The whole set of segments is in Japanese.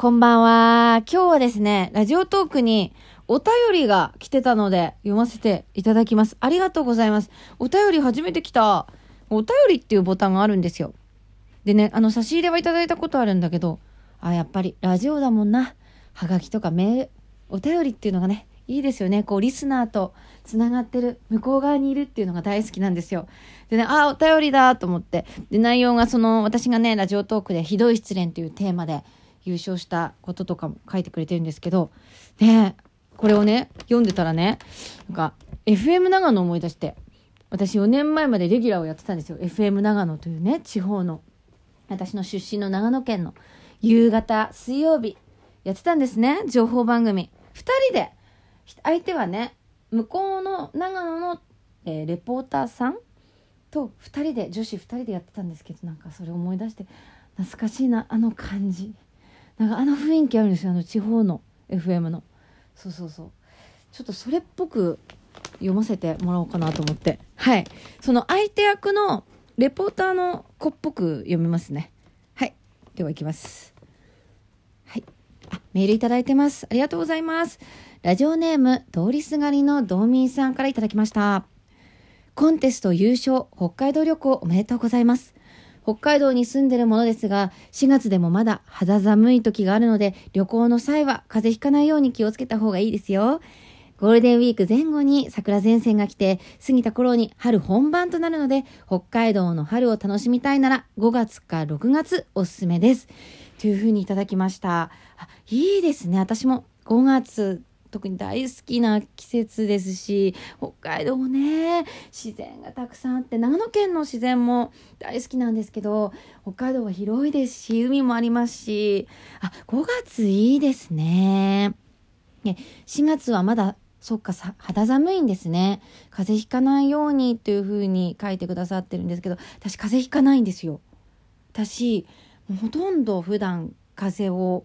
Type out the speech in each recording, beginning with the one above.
こんばんは。今日はですね、ラジオトークにお便りが来てたので読ませていただきます。ありがとうございます。お便り初めて来た。お便りっていうボタンがあるんですよ。でね、あの差し入れはいただいたことあるんだけど、あ、やっぱりラジオだもんな。はがきとかメール、お便りっていうのがね、いいですよね。こう、リスナーとつながってる、向こう側にいるっていうのが大好きなんですよ。でね、あ、お便りだと思って。で、内容がその、私がね、ラジオトークでひどい失恋というテーマで、優勝したこととかも書いてくれてるんですけど、ねこれをね、読んでたらね、なんか、FM 長野思い出して、私4年前までレギュラーをやってたんですよ。FM 長野というね、地方の、私の出身の長野県の夕方、水曜日、やってたんですね、情報番組。2人で、相手はね、向こうの長野の、えー、レポーターさんと2人で、女子2人でやってたんですけど、なんかそれ思い出して、懐かしいな、あの感じ。なんかあの雰囲気あるんですよあの地方の FM の。そうそうそう。ちょっとそれっぽく読ませてもらおうかなと思って。はい。その相手役のレポーターの子っぽく読みますね。はい。ではいきます。はい。あメールいただいてます。ありがとうございます。ラジオネーム通りすがりの道民さんからいただきました。コンテスト優勝北海道旅行おめでとうございます。北海道に住んでるものですが、4月でもまだ肌寒い時があるので、旅行の際は風邪ひかないように気をつけた方がいいですよ。ゴールデンウィーク前後に桜前線が来て、過ぎた頃に春本番となるので、北海道の春を楽しみたいなら5月か6月おすすめです。というふうにいただきました。あいいですね。私も5月特に大好きな季節ですし北海道ね自然がたくさんあって長野県の自然も大好きなんですけど北海道は広いですし海もありますしあ5月いいですね。ね4月はまだそっかさ肌寒いんですね。風邪ひかないようにというふうに書いてくださってるんですけど私風邪ひかないんですよ。私ほとんど普段風邪を、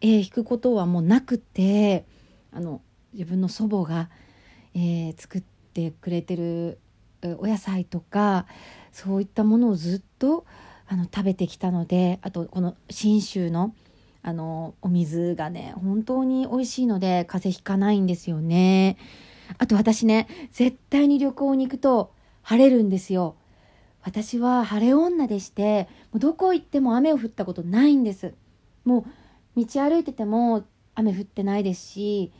えー、ひくことはもうなくてあの自分の祖母が、えー、作ってくれてるお野菜とかそういったものをずっとあの食べてきたのであとこの信州のあのお水がね本当に美味しいので風邪ひかないんですよね。あと私ね絶対に旅行に行くと晴れるんですよ。私は晴れ女でしてもうどこ行っても雨を降ったことないんです。もう道歩いてても雨降ってないですし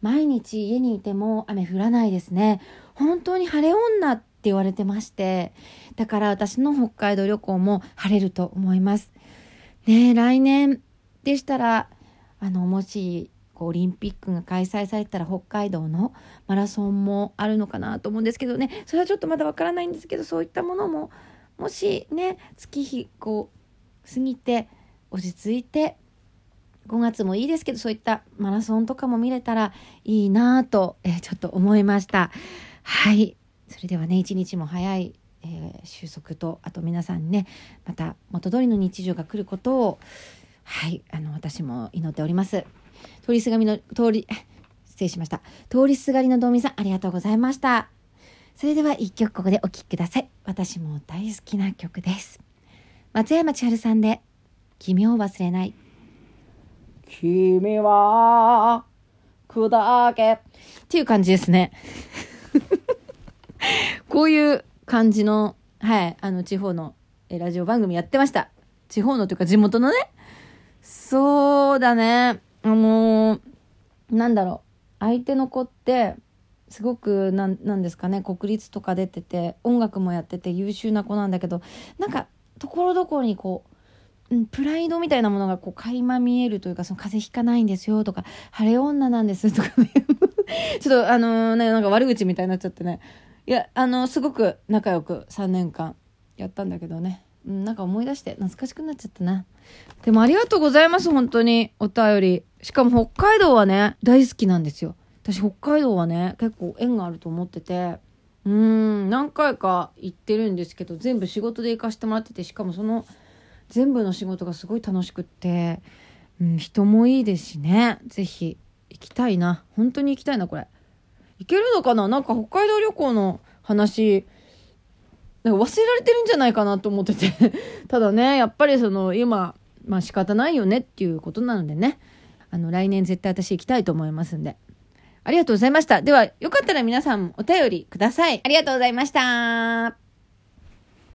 毎日家にいても雨降らないですね。本当に晴れ女って言われてましてだから私の北海道旅行も晴れると思います。ね来年でしたらあのもしオリンピックが開催されたら北海道のマラソンもあるのかなと思うんですけどね。それはちょっとまだわからないんですけどそういったものももしね月日こう過ぎて落ち着いて5月もいいですけどそういったマラソンとかも見れたらいいなぁと、えー、ちょっと思いました。はい。それではね一日も早い、えー、収束とあと皆さんねまた元通りの日常が来ることをはい。あの私も祈っております。通りすがりの通り失礼しました。通りすがりの道民さんありがとうございました。それでは一曲ここでお聴きください。私も大好きな曲です。松山千春さんで君を忘れない。君は砕けっていう感じですね。こういう感じの、はい、あの、地方のラジオ番組やってました。地方のというか地元のね。そうだね。あのー、なんだろう。相手の子って、すごくなん、なんですかね、国立とか出てて、音楽もやってて優秀な子なんだけど、なんか、ところどころにこう、うん、プライドみたいなものがこう垣間見えるというか、その風邪ひかないんですよとか、晴れ女なんですとかね。ちょっとあのー、ね、なんか悪口みたいになっちゃってね。いや、あのー、すごく仲良く3年間やったんだけどね。うん、なんか思い出して懐かしくなっちゃったな。でもありがとうございます、本当に。お便り。しかも北海道はね、大好きなんですよ。私北海道はね、結構縁があると思ってて。うん、何回か行ってるんですけど、全部仕事で行かしてもらってて、しかもその、全部の仕事がすごい楽しくって、うん、人もいいですしね是非行きたいな本当に行きたいなこれ行けるのかな？なんか北海道旅行の話なんか忘れられてるんじゃないかなと思ってて ただねやっぱりその今まあ仕方ないよねっていうことなのでね。あの、来年絶対私行きたいと思いますんで。ありがとうございました。では、よかったら皆さんお便りください。ありがとうございました。